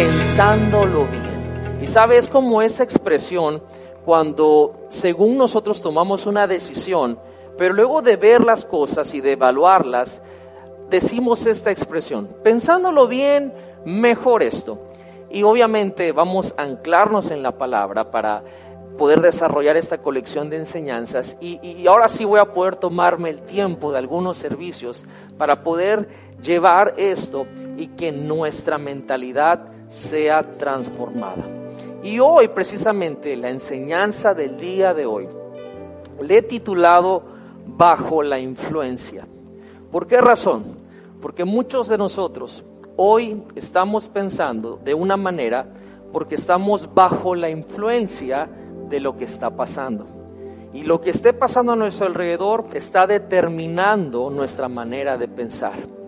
pensándolo bien. Y sabes cómo esa expresión cuando según nosotros tomamos una decisión, pero luego de ver las cosas y de evaluarlas, decimos esta expresión, pensándolo bien, mejor esto. Y obviamente vamos a anclarnos en la palabra para poder desarrollar esta colección de enseñanzas y, ahora sí voy a poder tomarme el tiempo de algunos servicios para poder llevar esto y que nuestra mentalidad sea transformada. Y hoy precisamente la enseñanza del día de hoy le he titulado Bajo la influencia. ¿Por qué razón? Porque muchos de nosotros hoy estamos pensando de una manera porque estamos bajo la influencia de lo que está pasando. Y lo que esté pasando a nuestro alrededor está determinando nuestra manera de pensar.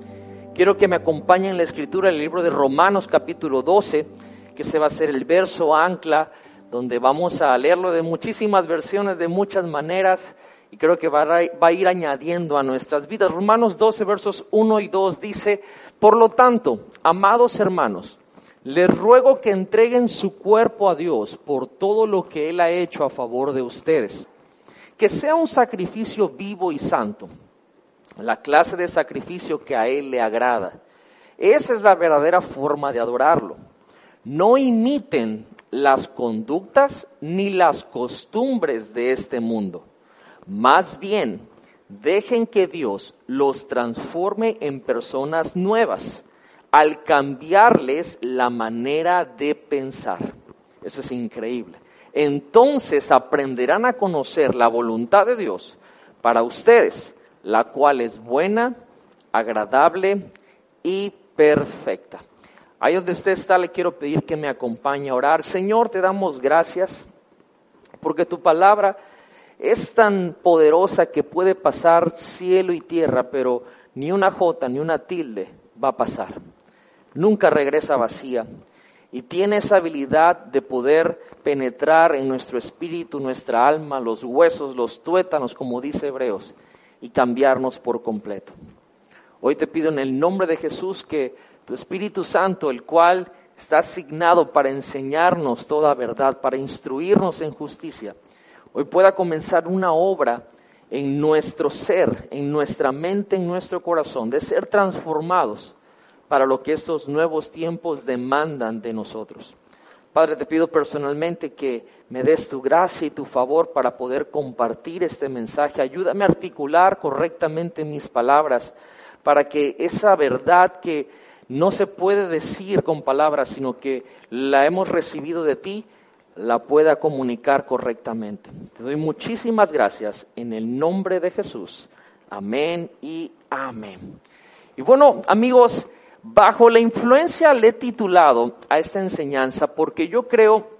Quiero que me acompañen en la escritura del libro de Romanos capítulo 12, que se va a ser el verso ancla, donde vamos a leerlo de muchísimas versiones, de muchas maneras, y creo que va a, ir añadiendo a nuestras vidas. Romanos 12, versos 1 y 2 dice, por lo tanto, amados hermanos, les ruego que entreguen su cuerpo a Dios por todo lo que Él ha hecho a favor de ustedes. Que sea un sacrificio vivo y santo, la clase de sacrificio que a Él le agrada. Esa es la verdadera forma de adorarlo. No imiten las conductas ni las costumbres de este mundo. Más bien, dejen que Dios los transforme en personas nuevas al cambiarles la manera de pensar. Eso es increíble. Entonces aprenderán a conocer la voluntad de Dios para ustedes, la cual es buena, agradable y perfecta. Ahí donde usted está, le quiero pedir que me acompañe a orar. Señor, te damos gracias porque tu palabra es tan poderosa que puede pasar cielo y tierra, pero ni una jota ni una tilde va a pasar nunca regresa vacía y tiene esa habilidad de poder penetrar en nuestro espíritu, nuestra alma, los huesos, los tuétanos, como dice Hebreos, y cambiarnos por completo. Hoy te pido en el nombre de Jesús que tu Espíritu Santo, el cual está asignado para enseñarnos toda verdad, para instruirnos en justicia, hoy pueda comenzar una obra en nuestro ser, en nuestra mente, en nuestro corazón, de ser transformados para lo que estos nuevos tiempos demandan de nosotros. Padre, te pido personalmente que me des tu gracia y tu favor para poder compartir este mensaje. Ayúdame a articular correctamente mis palabras para que esa verdad que no se puede decir con palabras, sino que la hemos recibido de ti, la pueda comunicar correctamente. Te doy muchísimas gracias en el nombre de Jesús. Amén y amén. Y bueno, amigos, Bajo la influencia le he titulado a esta enseñanza porque yo creo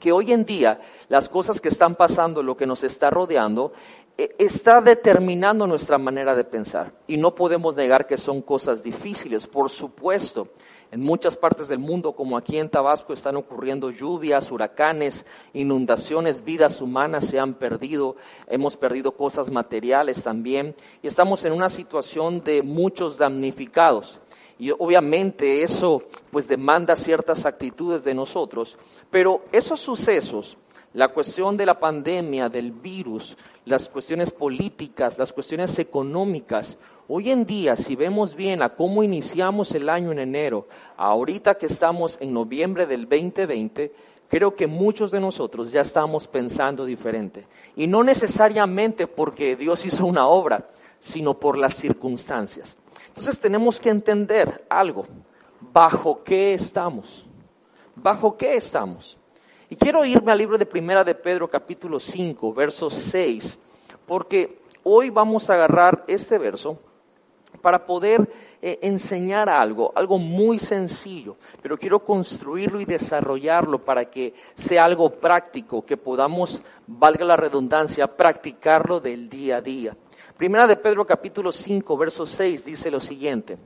que hoy en día las cosas que están pasando, lo que nos está rodeando, eh, está determinando nuestra manera de pensar. Y no podemos negar que son cosas difíciles, por supuesto. En muchas partes del mundo, como aquí en Tabasco, están ocurriendo lluvias, huracanes, inundaciones, vidas humanas se han perdido, hemos perdido cosas materiales también, y estamos en una situación de muchos damnificados. Y obviamente eso pues demanda ciertas actitudes de nosotros, pero esos sucesos, la cuestión de la pandemia, del virus, las cuestiones políticas, las cuestiones económicas, hoy en día si vemos bien a cómo iniciamos el año en enero, ahorita que estamos en noviembre del 2020, creo que muchos de nosotros ya estamos pensando diferente. Y no necesariamente porque Dios hizo una obra, sino por las circunstancias. Entonces tenemos que entender algo. ¿Bajo qué estamos? ¿Bajo qué estamos? Y quiero irme al libro de Primera de Pedro capítulo 5, verso 6, porque hoy vamos a agarrar este verso para poder eh, enseñar algo, algo muy sencillo, pero quiero construirlo y desarrollarlo para que sea algo práctico, que podamos, valga la redundancia, practicarlo del día a día. Primera de Pedro capítulo 5, verso 6 dice lo siguiente,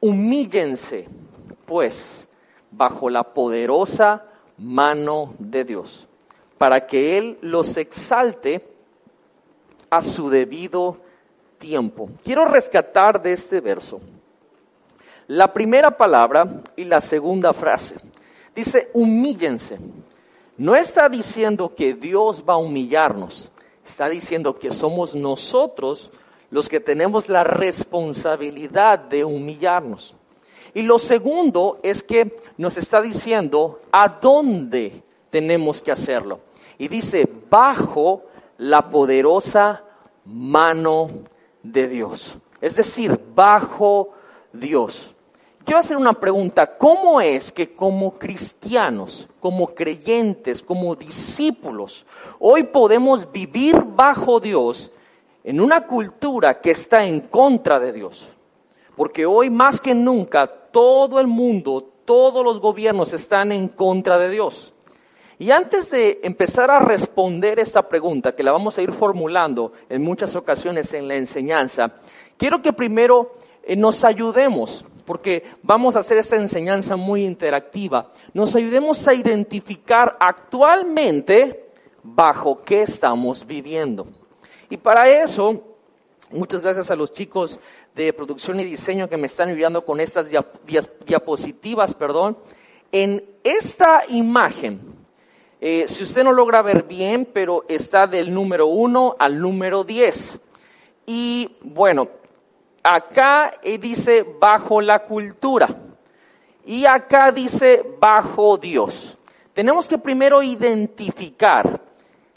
humíllense pues bajo la poderosa mano de Dios, para que Él los exalte a su debido tiempo. Quiero rescatar de este verso la primera palabra y la segunda frase. Dice, humíllense. No está diciendo que Dios va a humillarnos, está diciendo que somos nosotros los que tenemos la responsabilidad de humillarnos. Y lo segundo es que nos está diciendo a dónde tenemos que hacerlo. Y dice, bajo la poderosa mano de Dios. Es decir, bajo Dios. Quiero hacer una pregunta. ¿Cómo es que como cristianos, como creyentes, como discípulos, hoy podemos vivir bajo Dios en una cultura que está en contra de Dios? Porque hoy más que nunca todo el mundo, todos los gobiernos están en contra de Dios. Y antes de empezar a responder esta pregunta, que la vamos a ir formulando en muchas ocasiones en la enseñanza, quiero que primero eh, nos ayudemos, porque vamos a hacer esta enseñanza muy interactiva, nos ayudemos a identificar actualmente bajo qué estamos viviendo. Y para eso, muchas gracias a los chicos de producción y diseño que me están ayudando con estas diapositivas, perdón. En esta imagen, eh, si usted no logra ver bien, pero está del número 1 al número 10. Y bueno, acá dice bajo la cultura y acá dice bajo Dios. Tenemos que primero identificar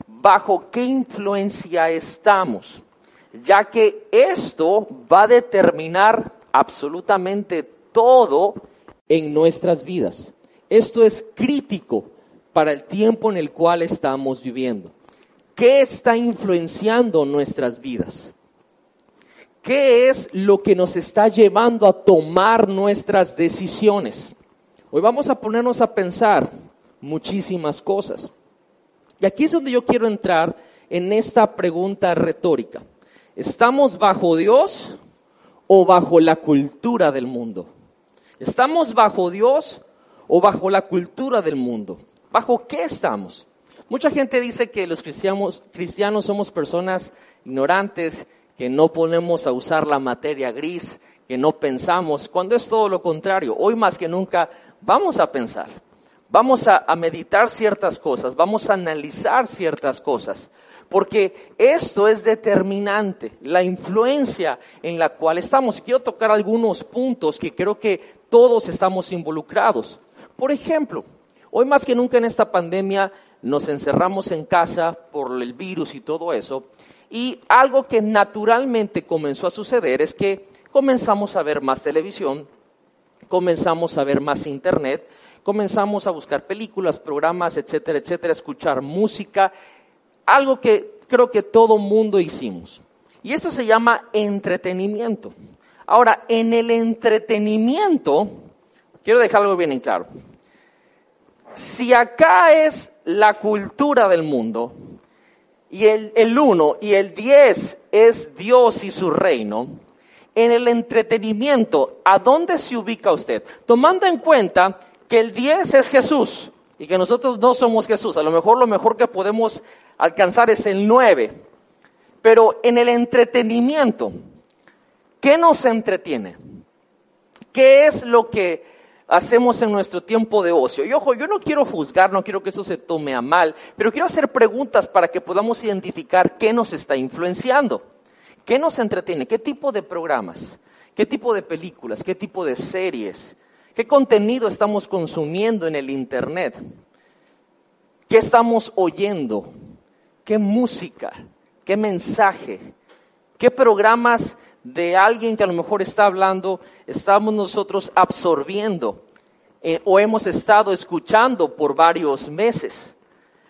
bajo qué influencia estamos ya que esto va a determinar absolutamente todo en nuestras vidas. Esto es crítico para el tiempo en el cual estamos viviendo. ¿Qué está influenciando nuestras vidas? ¿Qué es lo que nos está llevando a tomar nuestras decisiones? Hoy vamos a ponernos a pensar muchísimas cosas. Y aquí es donde yo quiero entrar en esta pregunta retórica. ¿Estamos bajo Dios o bajo la cultura del mundo? ¿Estamos bajo Dios o bajo la cultura del mundo? ¿Bajo qué estamos? Mucha gente dice que los cristianos, cristianos somos personas ignorantes, que no ponemos a usar la materia gris, que no pensamos, cuando es todo lo contrario. Hoy más que nunca vamos a pensar, vamos a meditar ciertas cosas, vamos a analizar ciertas cosas porque esto es determinante, la influencia en la cual estamos. Quiero tocar algunos puntos que creo que todos estamos involucrados. Por ejemplo, hoy más que nunca en esta pandemia nos encerramos en casa por el virus y todo eso, y algo que naturalmente comenzó a suceder es que comenzamos a ver más televisión, comenzamos a ver más internet, comenzamos a buscar películas, programas, etcétera, etcétera, escuchar música, algo que creo que todo mundo hicimos. Y eso se llama entretenimiento. Ahora, en el entretenimiento, quiero dejar algo bien en claro. Si acá es la cultura del mundo, y el, el uno y el diez es Dios y su reino, en el entretenimiento, ¿a dónde se ubica usted? Tomando en cuenta que el diez es Jesús y que nosotros no somos Jesús. A lo mejor lo mejor que podemos alcanzar es el 9. Pero en el entretenimiento, ¿qué nos entretiene? ¿Qué es lo que hacemos en nuestro tiempo de ocio? Y ojo, yo no quiero juzgar, no quiero que eso se tome a mal, pero quiero hacer preguntas para que podamos identificar qué nos está influenciando. ¿Qué nos entretiene? ¿Qué tipo de programas? ¿Qué tipo de películas? ¿Qué tipo de series? ¿Qué contenido estamos consumiendo en el Internet? ¿Qué estamos oyendo? qué música, qué mensaje, qué programas de alguien que a lo mejor está hablando estamos nosotros absorbiendo eh, o hemos estado escuchando por varios meses.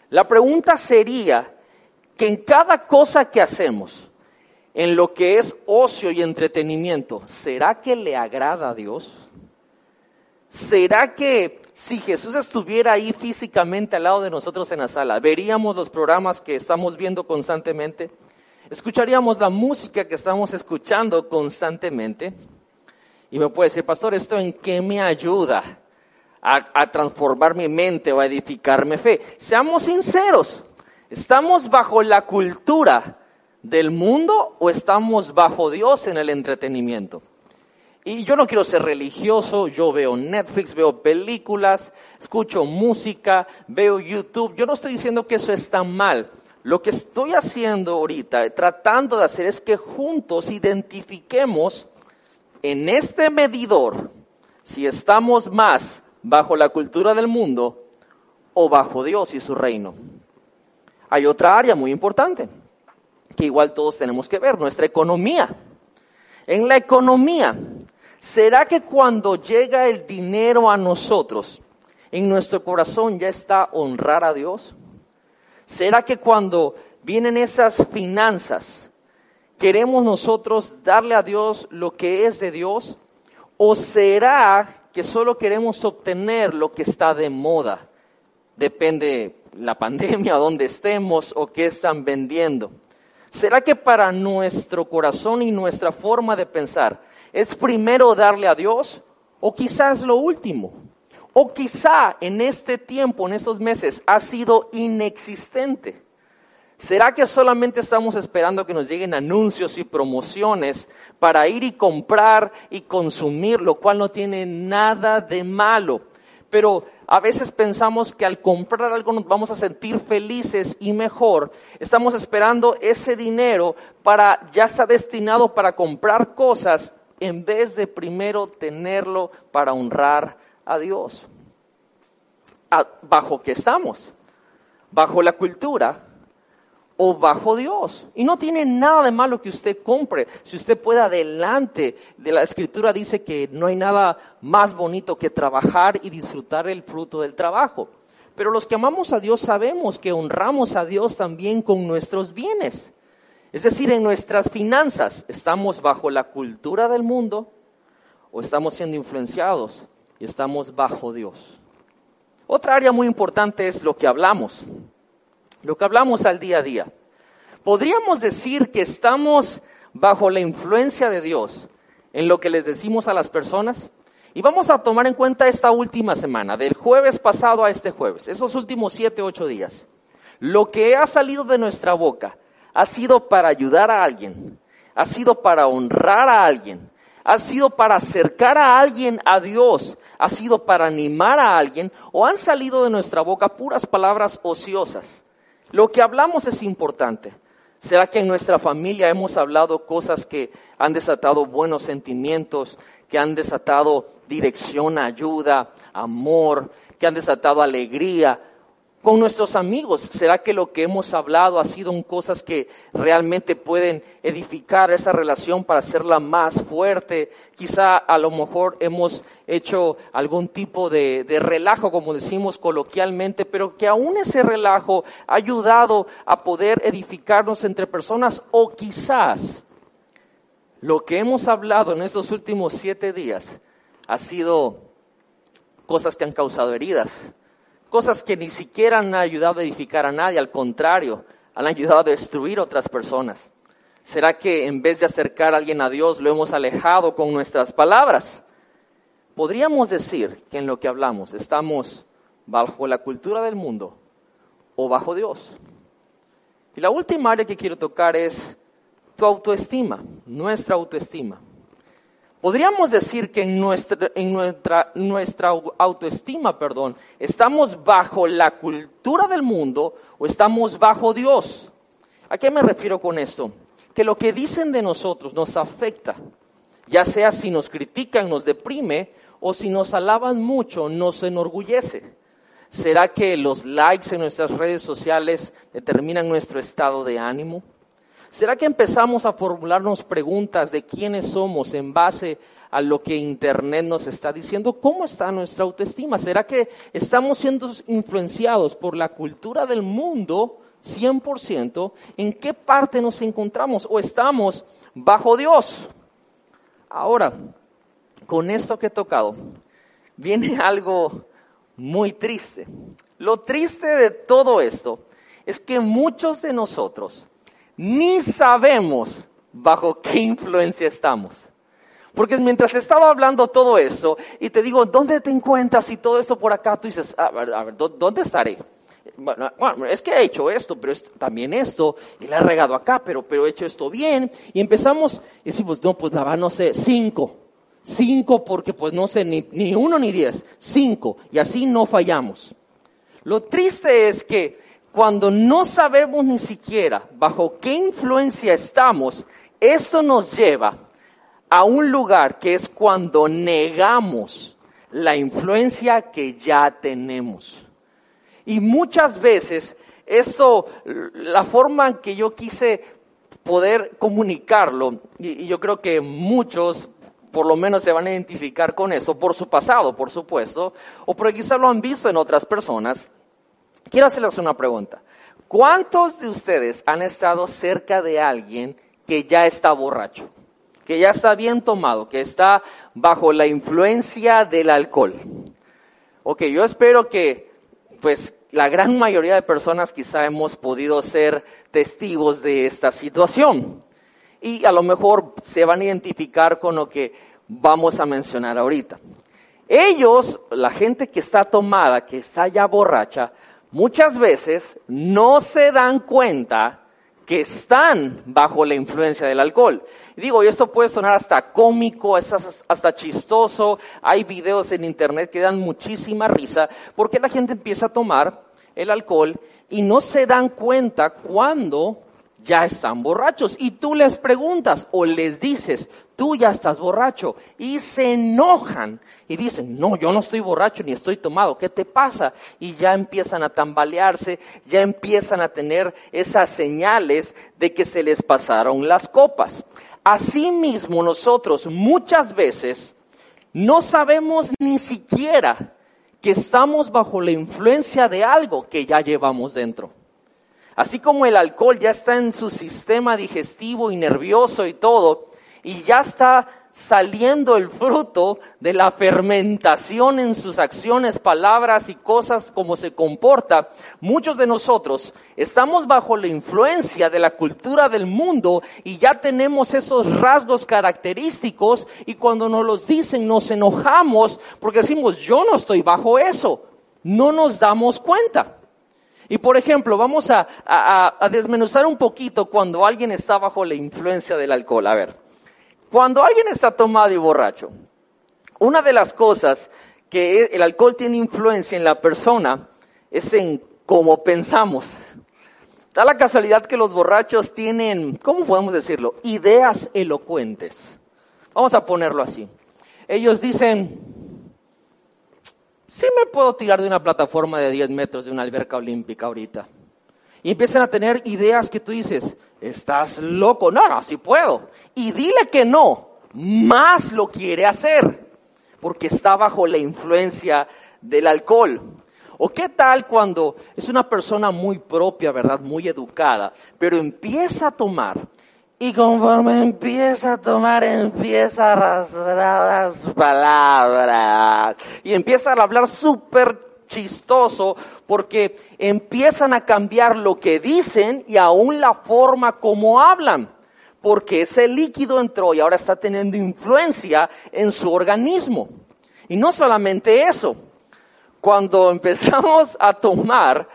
La pregunta sería que en cada cosa que hacemos, en lo que es ocio y entretenimiento, ¿será que le agrada a Dios? ¿Será que si Jesús estuviera ahí físicamente al lado de nosotros en la sala, veríamos los programas que estamos viendo constantemente, escucharíamos la música que estamos escuchando constantemente. Y me puede decir, pastor, ¿esto en qué me ayuda a, transformar mi mente o a edificarme fe? Seamos sinceros, ¿estamos bajo la cultura del mundo o estamos bajo Dios en el entretenimiento? Y yo no quiero ser religioso, yo veo Netflix, veo películas, escucho música, veo YouTube. Yo no estoy diciendo que eso está mal. Lo que estoy haciendo ahorita, tratando de hacer, es que juntos identifiquemos en este medidor si estamos más bajo la cultura del mundo o bajo Dios y su reino. Hay otra área muy importante que igual todos tenemos que ver, nuestra economía. En la economía, ¿será que cuando llega el dinero a nosotros, en nuestro corazón ya está honrar a Dios? ¿Será que cuando vienen esas finanzas, queremos nosotros darle a Dios lo que es de Dios? ¿O será que solo queremos obtener lo que está de moda? Depende la pandemia, dónde estemos o qué están vendiendo. ¿Será que para nuestro corazón y nuestra forma de pensar es primero darle a Dios o quizás lo último? O quizá en este tiempo, en estos meses, ha sido inexistente. ¿Será que solamente estamos esperando que nos lleguen anuncios y promociones para ir y comprar y consumir, lo cual no tiene nada de malo? Pero a veces pensamos que al comprar algo nos vamos a sentir felices y mejor. Estamos esperando ese dinero para, ya está destinado para comprar cosas en vez de primero tenerlo para honrar a Dios. ¿Bajo qué estamos? Bajo la cultura o bajo Dios. Y no tiene nada de malo que usted compre. Si usted puede adelante de la escritura dice que no hay nada más bonito que trabajar y disfrutar el fruto del trabajo. Pero los que amamos a Dios sabemos que honramos a Dios también con nuestros bienes. Es decir, en nuestras finanzas, ¿estamos bajo la cultura del mundo o estamos siendo influenciados y estamos bajo Dios? Otra área muy importante es lo que hablamos lo que hablamos al día a día. Podríamos decir que estamos bajo la influencia de Dios en lo que les decimos a las personas. Y vamos a tomar en cuenta esta última semana, del jueves pasado a este jueves, esos últimos siete, ocho días. Lo que ha salido de nuestra boca ha sido para ayudar a alguien, ha sido para honrar a alguien, ha sido para acercar a alguien a Dios, ha sido para animar a alguien, o han salido de nuestra boca puras palabras ociosas lo que hablamos es importante. ¿Será que en nuestra familia hemos hablado cosas que han desatado buenos sentimientos, que han desatado dirección, ayuda, amor, que han desatado alegría? Con nuestros amigos? ¿Será que lo que hemos hablado ha sido cosas que realmente pueden edificar esa relación para hacerla más fuerte? Quizá a lo mejor hemos hecho algún tipo de, de relajo, como decimos coloquialmente, pero que aún ese relajo ha ayudado a poder edificarnos entre personas o quizás lo que hemos hablado en estos últimos siete días ha sido cosas que han causado heridas cosas que ni siquiera han ayudado a edificar a nadie, al contrario, han ayudado a destruir otras personas. ¿Será que en vez de acercar a alguien a Dios lo hemos alejado con nuestras palabras? Podríamos decir que en lo que hablamos estamos bajo la cultura del mundo o bajo Dios. Y la última área que quiero tocar es tu autoestima, nuestra autoestima. Podríamos decir que en nuestra, en nuestra, nuestra autoestima, perdón, estamos bajo la cultura del mundo o estamos bajo Dios. ¿A qué me refiero con esto? Que lo que dicen de nosotros nos afecta, ya sea si nos critican, nos deprime, o si nos alaban mucho, nos enorgullece. ¿Será que los likes en nuestras redes sociales determinan nuestro estado de ánimo? ¿Será que empezamos a formularnos preguntas de quiénes somos en base a lo que Internet nos está diciendo? ¿Cómo está nuestra autoestima? ¿Será que estamos siendo influenciados por la cultura del mundo 100%? ¿En qué parte nos encontramos? ¿O estamos bajo Dios? Ahora, con esto que he tocado, viene algo muy triste. Lo triste de todo esto es que muchos de nosotros ni sabemos bajo qué influencia estamos. Porque mientras estaba hablando todo eso y te digo, ¿dónde te encuentras y todo esto por acá? Tú dices, a ver, a ver ¿dónde estaré? Bueno, es que he hecho esto, pero también esto, y le he regado acá, pero, pero he hecho esto bien. Y empezamos, y decimos, no, pues la va, no sé, cinco. Cinco porque pues no sé, ni, ni uno ni diez. Cinco. Y así no fallamos. Lo triste es que cuando no sabemos ni siquiera bajo qué influencia estamos, eso nos lleva a un lugar que es cuando negamos la influencia que ya tenemos. Y muchas veces esto, la forma en que yo quise poder comunicarlo, y, yo creo que muchos por lo menos se van a identificar con eso, por su pasado, por supuesto, o porque quizás lo han visto en otras personas. Quiero hacerles una pregunta. ¿Cuántos de ustedes han estado cerca de alguien que ya está borracho? Que ya está bien tomado, que está bajo la influencia del alcohol. Ok, yo espero que, pues, la gran mayoría de personas quizá hemos podido ser testigos de esta situación. Y a lo mejor se van a identificar con lo que vamos a mencionar ahorita. Ellos, la gente que está tomada, que está ya borracha, muchas veces no se dan cuenta que están bajo la influencia del alcohol. digo, y esto puede sonar hasta cómico, hasta chistoso, hay videos en internet que dan muchísima risa, porque la gente empieza a tomar el alcohol y no se dan cuenta cuando ya están borrachos. Y tú les preguntas o les dices, tú ya estás borracho. Y se enojan y dicen, no, yo no estoy borracho ni estoy tomado, ¿qué te pasa? Y ya empiezan a tambalearse, ya empiezan a tener esas señales de que se les pasaron las copas. Asimismo, nosotros muchas veces no sabemos ni siquiera que estamos bajo la influencia de algo que ya llevamos dentro. Así como el alcohol ya está en su sistema digestivo y nervioso y todo, y ya está saliendo el fruto de la fermentación en sus acciones, palabras y cosas como se comporta, muchos de nosotros estamos bajo la influencia de la cultura del mundo y ya tenemos esos rasgos característicos y cuando nos los dicen nos enojamos porque decimos yo no estoy bajo eso, no nos damos cuenta. Y por ejemplo, vamos a, desmenuzar un poquito cuando alguien está bajo la influencia del alcohol. A ver, cuando alguien está tomado y borracho, una de las cosas que el alcohol tiene influencia en la persona es en cómo pensamos. Da la casualidad que los borrachos tienen, ¿cómo podemos decirlo? Ideas elocuentes. Vamos a ponerlo así. Ellos dicen, sí me puedo tirar de una plataforma de 10 metros de una alberca olímpica ahorita. Y empiezan a tener ideas que tú dices, estás loco. No, no, sí puedo. Y dile que no, más lo quiere hacer, porque está bajo la influencia del alcohol. ¿O qué tal cuando es una persona muy propia, verdad, muy educada, pero empieza a tomar y conforme empieza a tomar, empieza a arrastrar las palabras. Y empieza a hablar súper chistoso porque empiezan a cambiar lo que dicen y aún la forma como hablan, porque ese líquido entró y ahora está teniendo influencia en su organismo. Y no solamente eso, cuando empezamos a tomar,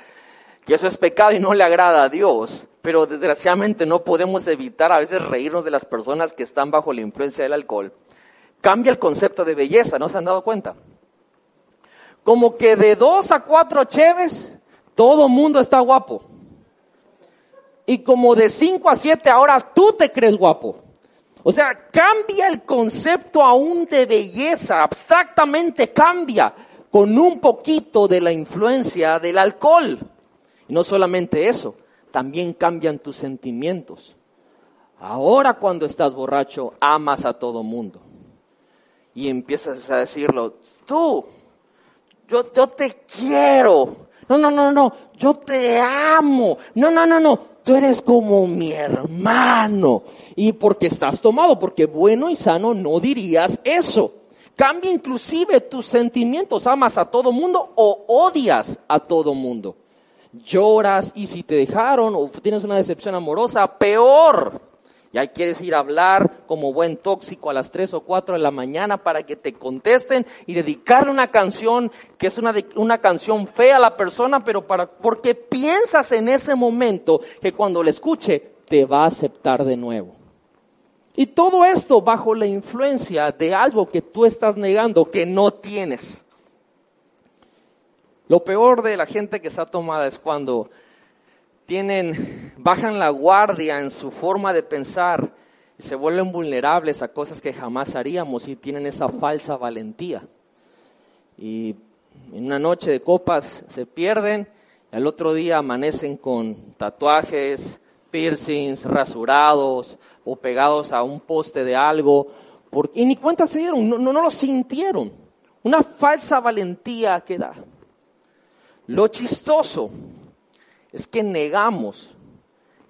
que eso es pecado y no le agrada a Dios, pero desgraciadamente no podemos evitar a veces reírnos de las personas que están bajo la influencia del alcohol, cambia el concepto de belleza, ¿no se han dado cuenta? como que de dos a cuatro cheves, todo mundo está guapo. Y como de cinco a siete, ahora tú te crees guapo. O sea, cambia el concepto aún de belleza, abstractamente cambia con un poquito de la influencia del alcohol. Y no solamente eso, también cambian tus sentimientos. Ahora cuando estás borracho, amas a todo mundo. Y empiezas a decirlo, tú, yo, yo te quiero. No, no, no, no, yo te amo. No, no, no, no, tú eres como mi hermano. Y porque estás tomado, porque bueno y sano no dirías eso. Cambia inclusive tus sentimientos. Amas a todo mundo o odias a todo mundo. Lloras y si te dejaron o tienes una decepción amorosa, peor. Y ahí quieres ir a hablar como buen tóxico a las 3 o 4 de la mañana para que te contesten y dedicarle una canción que es una, una canción fea a la persona, pero para, porque piensas en ese momento que cuando le escuche te va a aceptar de nuevo. Y todo esto bajo la influencia de algo que tú estás negando, que no tienes. Lo peor de la gente que está tomada es cuando tienen, bajan la guardia en su forma de pensar y se vuelven vulnerables a cosas que jamás haríamos y tienen esa falsa valentía. Y en una noche de copas se pierden y al otro día amanecen con tatuajes, piercings, rasurados o pegados a un poste de algo, porque, y ni cuenta se dieron, no, no, no lo sintieron. Una falsa valentía que da. Lo chistoso es que negamos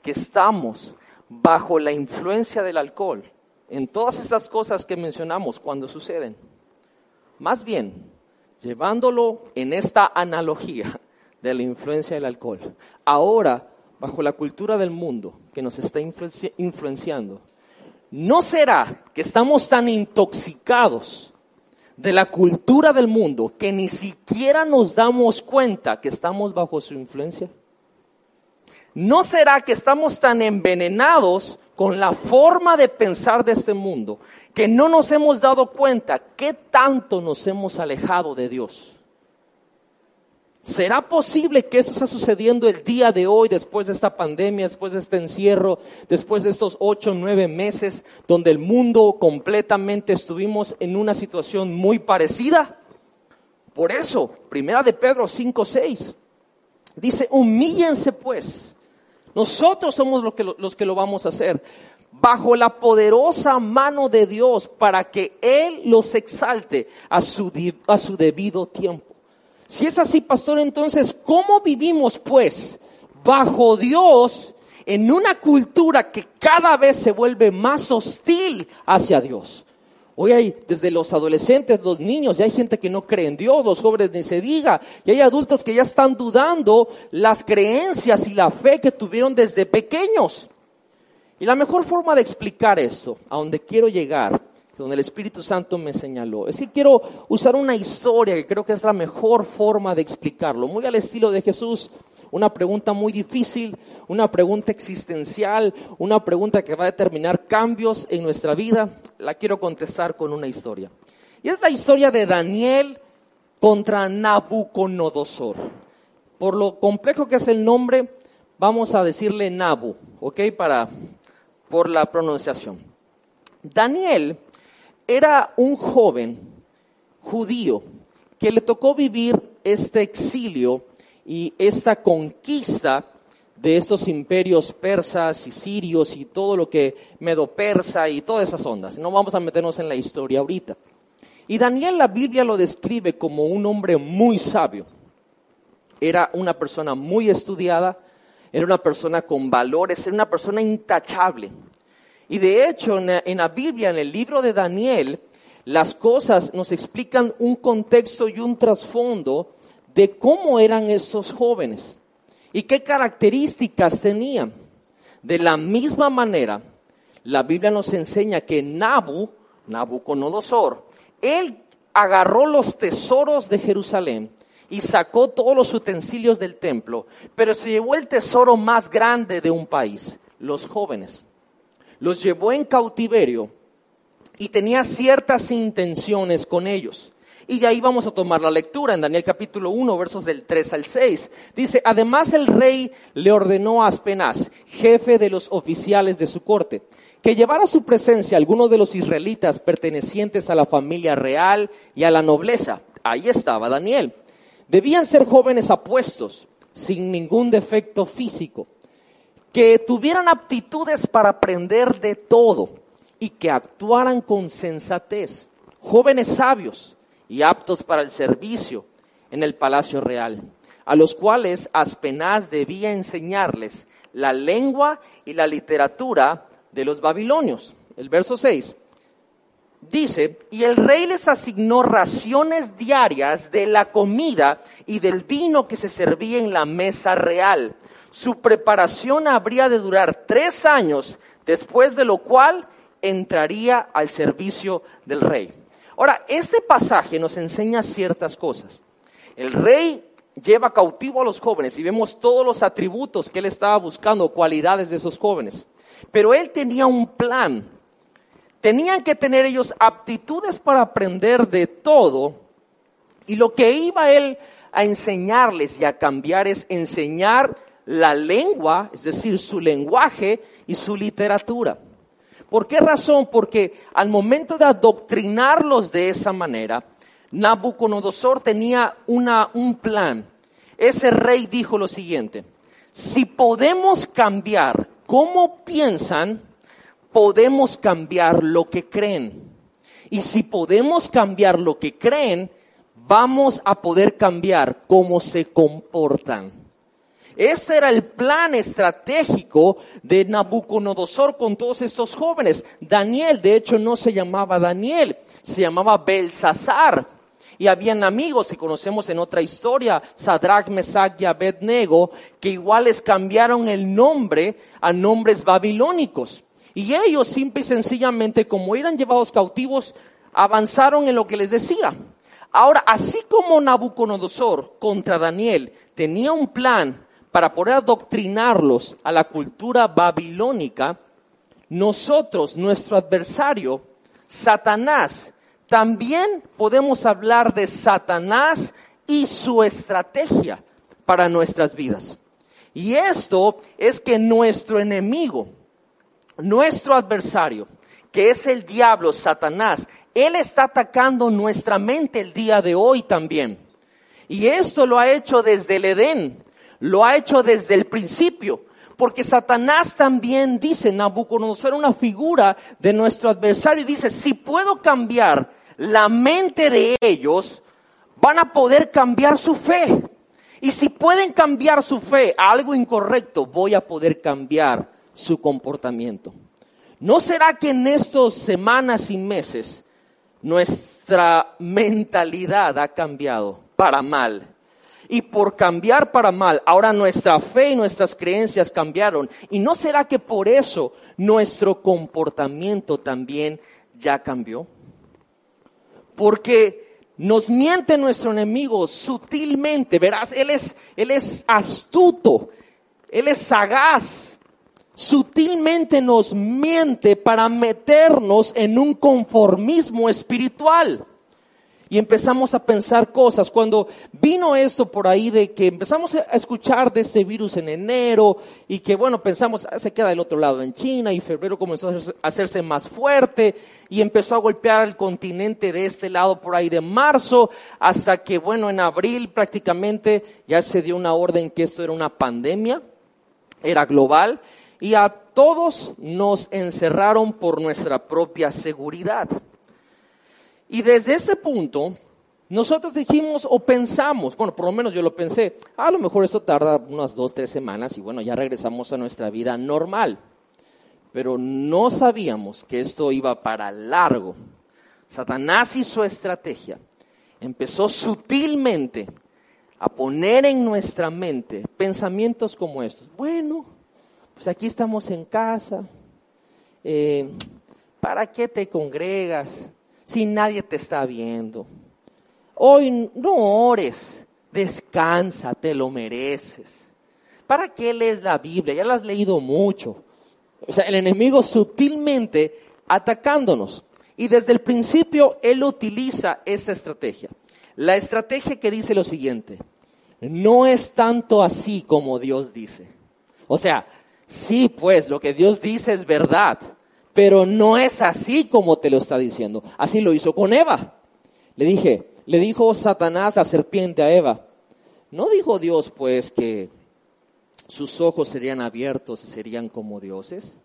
que estamos bajo la influencia del alcohol en todas estas cosas que mencionamos cuando suceden. Más bien, llevándolo en esta analogía de la influencia del alcohol. Ahora bajo la cultura del mundo que nos está influenciando, ¿no será que estamos tan intoxicados de la cultura del mundo que ni siquiera nos damos cuenta que estamos bajo su influencia? ¿No será que estamos tan envenenados con la forma de pensar de este mundo que no nos hemos dado cuenta qué tanto nos hemos alejado de Dios? ¿Será posible que eso está sucediendo el día de hoy, después de esta pandemia, después de este encierro, después de estos ocho, nueve meses, donde el mundo completamente estuvimos en una situación muy parecida? Por eso, primera de Pedro 5, 6, dice, humíllense pues. Nosotros somos los que lo, los que lo vamos a hacer bajo la poderosa mano de Dios para que Él los exalte a su, a su debido tiempo. Si es así, pastor, entonces, ¿cómo vivimos pues bajo Dios en una cultura que cada vez se vuelve más hostil hacia Dios? Hoy hay desde los adolescentes, los niños, ya hay gente que no cree en Dios, los jóvenes ni se diga, y hay adultos que ya están dudando las creencias y la fe que tuvieron desde pequeños. Y la mejor forma de explicar esto, a donde quiero llegar, donde el Espíritu Santo me señaló. Es quiero usar una historia que creo que es la mejor forma de explicarlo, muy al estilo de Jesús. Una pregunta muy difícil, una pregunta existencial, una pregunta que va a determinar cambios en nuestra vida. La quiero contestar con una historia. Y es la historia de Daniel contra Nabucodonosor. Por lo complejo que es el nombre, vamos a decirle Nabu, ¿ok? Para, por la pronunciación. Daniel era un joven judío que le tocó vivir este exilio y esta conquista de estos imperios persas y sirios y todo lo que medo-persa y todas esas ondas. No vamos a meternos en la historia ahorita. Y Daniel la Biblia lo describe como un hombre muy sabio. Era una persona muy estudiada, era una persona con valores, era una persona intachable. Y de hecho, en la, Biblia, en el libro de Daniel, las cosas nos explican un contexto y un trasfondo de cómo eran esos jóvenes y qué características tenían. De la misma manera, la Biblia nos enseña que Nabu, Nabucodonosor, él agarró los tesoros de Jerusalén y sacó todos los utensilios del templo, pero se llevó el tesoro más grande de un país, los jóvenes los llevó en cautiverio y tenía ciertas intenciones con ellos. Y de ahí vamos a tomar la lectura en Daniel capítulo 1, versos del 3 al 6. Dice, además el rey le ordenó a Aspenaz, jefe de los oficiales de su corte, que llevara a su presencia algunos de los israelitas pertenecientes a la familia real y a la nobleza. Ahí estaba Daniel. Debían ser jóvenes apuestos, sin ningún defecto físico que tuvieran aptitudes para aprender de todo y que actuaran con sensatez, jóvenes sabios y aptos para el servicio en el palacio real, a los cuales Aspenaz debía enseñarles la lengua y la literatura de los babilonios. El verso 6 dice, y el rey les asignó raciones diarias de la comida y del vino que se servía en la mesa real su preparación habría de durar tres años, después de lo cual entraría al servicio del rey. Ahora, este pasaje nos enseña ciertas cosas. El rey lleva cautivo a los jóvenes y vemos todos los atributos que él estaba buscando, cualidades de esos jóvenes. Pero él tenía un plan Tenían que tener ellos aptitudes para aprender de todo y lo que iba él a enseñarles y a cambiar es enseñar la lengua, es decir, su lenguaje y su literatura. ¿Por qué razón? Porque al momento de adoctrinarlos de esa manera, Nabucodonosor tenía una, un plan. Ese rey dijo lo siguiente, si podemos cambiar cómo piensan, podemos cambiar lo que creen. Y si podemos cambiar lo que creen, vamos a poder cambiar cómo se comportan. Ese era el plan estratégico de Nabucodonosor con todos estos jóvenes. Daniel, de hecho, no se llamaba Daniel, se llamaba Belsasar. Y habían amigos, y conocemos en otra historia, Sadrach, Mesach y Abednego, que igual les cambiaron el nombre a nombres babilónicos. Y ellos, simple y sencillamente, como eran llevados cautivos, avanzaron en lo que les decía. Ahora, así como Nabucodonosor contra Daniel tenía un plan para poder adoctrinarlos a la cultura babilónica, nosotros, nuestro adversario, Satanás, también podemos hablar de Satanás y su estrategia para nuestras vidas. Y esto es que nuestro enemigo, nuestro adversario, que es el diablo, Satanás, él está atacando nuestra mente el día de hoy también. Y esto lo ha hecho desde el Edén. Lo ha hecho desde el principio. Porque Satanás también dice, Nabucodonosor, una figura de nuestro adversario, y dice, si puedo cambiar la mente de ellos, van a poder cambiar su fe. Y si pueden cambiar su fe a algo incorrecto, voy a poder cambiar su comportamiento. ¿No será que en estas semanas y meses nuestra mentalidad ha cambiado para mal? Y por cambiar para mal, ahora nuestra fe y nuestras creencias cambiaron. ¿Y no será que por eso nuestro comportamiento también ya cambió? Porque nos miente nuestro enemigo sutilmente, verás, él es, él es astuto, él es sagaz, sutilmente nos miente para meternos en un conformismo espiritual y empezamos a pensar cosas. Cuando vino esto por ahí de que empezamos a escuchar de este virus en enero y que bueno, pensamos, ah, se queda del otro lado en China y febrero comenzó a hacerse más fuerte y empezó a golpear al continente de este lado por ahí de marzo hasta que bueno, en abril prácticamente ya se dio una orden que esto era una pandemia, era global y a todos nos encerraron por nuestra propia seguridad. Y desde ese punto, nosotros dijimos o pensamos, bueno, por lo menos yo lo pensé, a lo mejor esto tarda unas dos, tres semanas y bueno, ya regresamos a nuestra vida normal. Pero no sabíamos que esto iba para largo. Satanás su estrategia empezó sutilmente a poner en nuestra mente pensamientos como estos. Bueno, pues aquí estamos en casa. Eh, ¿Para qué te congregas? Si nadie te está viendo. Hoy no ores, descansa, te lo mereces. ¿Para qué lees la Biblia? Ya la has leído mucho. O sea, el enemigo sutilmente atacándonos. Y desde el principio él utiliza esa estrategia. La estrategia que dice lo siguiente, no es tanto así como Dios dice. O sea, sí, pues lo que Dios dice es verdad, pero no es así como te lo está diciendo. Así lo hizo con Eva. Le dije, le dijo Satanás, la serpiente a Eva. ¿No dijo Dios pues que sus ojos serían abiertos y serían como dioses?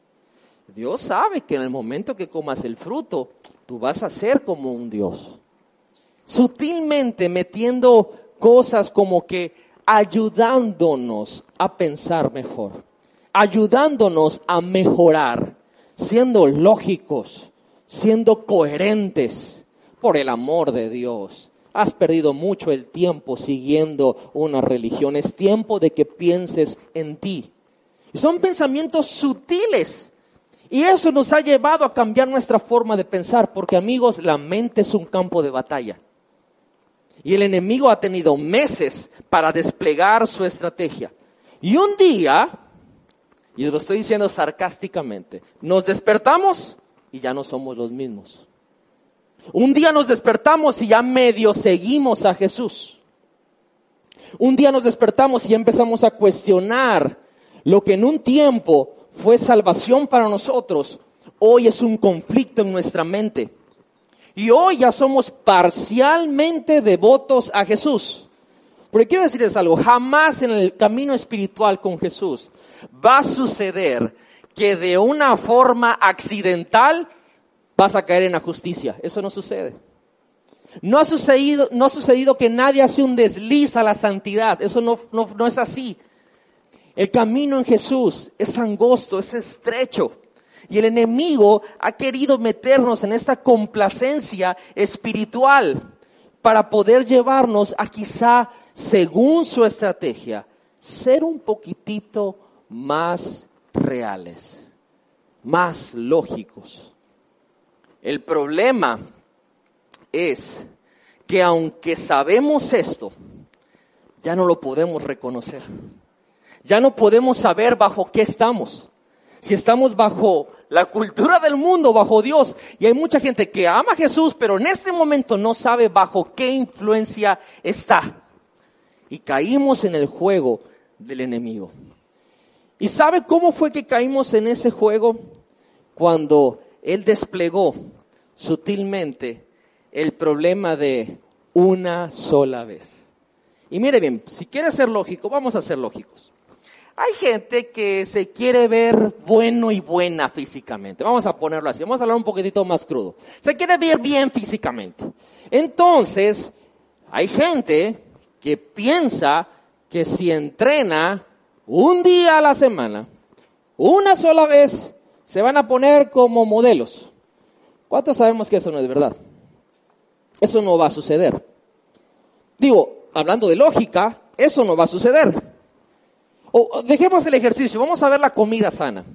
Dios sabe que en el momento que comas el fruto, tú vas a ser como un Dios. Sutilmente metiendo cosas como que ayudándonos a pensar mejor, ayudándonos a mejorar siendo lógicos, siendo coherentes por el amor de Dios. Has perdido mucho el tiempo siguiendo una religión. Es tiempo de que pienses en ti. Y son pensamientos sutiles. Y eso nos ha llevado a cambiar nuestra forma de pensar, porque amigos, la mente es un campo de batalla. Y el enemigo ha tenido meses para desplegar su estrategia. Y un día y lo estoy diciendo sarcásticamente, nos despertamos y ya no somos los mismos. Un día nos despertamos y ya medio seguimos a Jesús. Un día nos despertamos y empezamos a cuestionar lo que en un tiempo fue salvación para nosotros. Hoy es un conflicto en nuestra mente. Y hoy ya somos parcialmente devotos a Jesús. Porque quiero decirles algo, jamás en el camino espiritual con Jesús va a suceder que de una forma accidental vas a caer en la justicia. Eso no sucede. No ha sucedido, no ha sucedido que nadie hace un desliz a la santidad. Eso no, no, no es así. El camino en Jesús es angosto, es estrecho. Y el enemigo ha querido meternos en esta complacencia espiritual para poder llevarnos a quizá, según su estrategia, ser un poquitito más reales, más lógicos. El problema es que aunque sabemos esto, ya no lo podemos reconocer. Ya no podemos saber bajo qué estamos. Si estamos bajo la cultura del mundo, bajo Dios. Y hay mucha gente que ama a Jesús, pero en este momento no sabe bajo qué influencia está. Y caímos en el juego del enemigo. ¿Y sabe cómo fue que caímos en ese juego? Cuando Él desplegó sutilmente el problema de una sola vez. Y mire bien, si quiere ser lógico, vamos a ser lógicos. Hay gente que se quiere ver bueno y buena físicamente. Vamos a ponerlo así. Vamos a hablar un poquitito más crudo. Se quiere ver bien físicamente. Entonces, hay gente que piensa que si entrena un día a la semana, una sola vez, se van a poner como modelos. ¿Cuántos sabemos que eso no es verdad? Eso no va a suceder. Digo, hablando de lógica, eso no va a suceder. O, dejemos el ejercicio, vamos a ver la comida sana.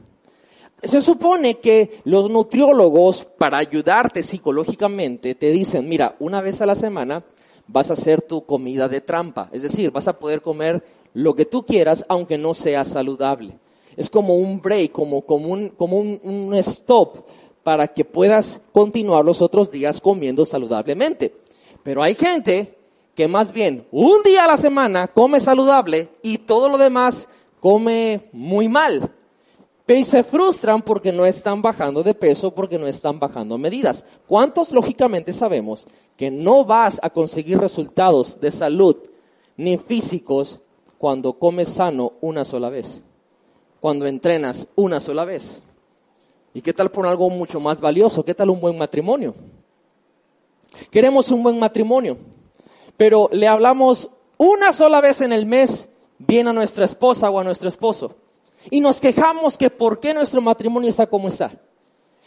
Se supone que los nutriólogos, para ayudarte psicológicamente, te dicen, mira, una vez a la semana vas a hacer tu comida de trampa. Es decir, vas a poder comer lo que tú quieras, aunque no sea saludable. Es como un break, como, como, un, como un, un stop para que puedas continuar los otros días comiendo saludablemente. Pero hay gente que más bien un día a la semana come saludable y todo lo demás come muy mal. Pero se frustran porque no están bajando de peso, porque no están bajando medidas. ¿Cuántos lógicamente sabemos que no vas a conseguir resultados de salud ni físicos cuando comes sano una sola vez? Cuando entrenas una sola vez. ¿Y qué tal por algo mucho más valioso? ¿Qué tal un buen matrimonio? Queremos un buen matrimonio pero le hablamos una sola vez en el mes bien a nuestra esposa o a nuestro esposo. Y nos quejamos que por qué nuestro matrimonio está como está.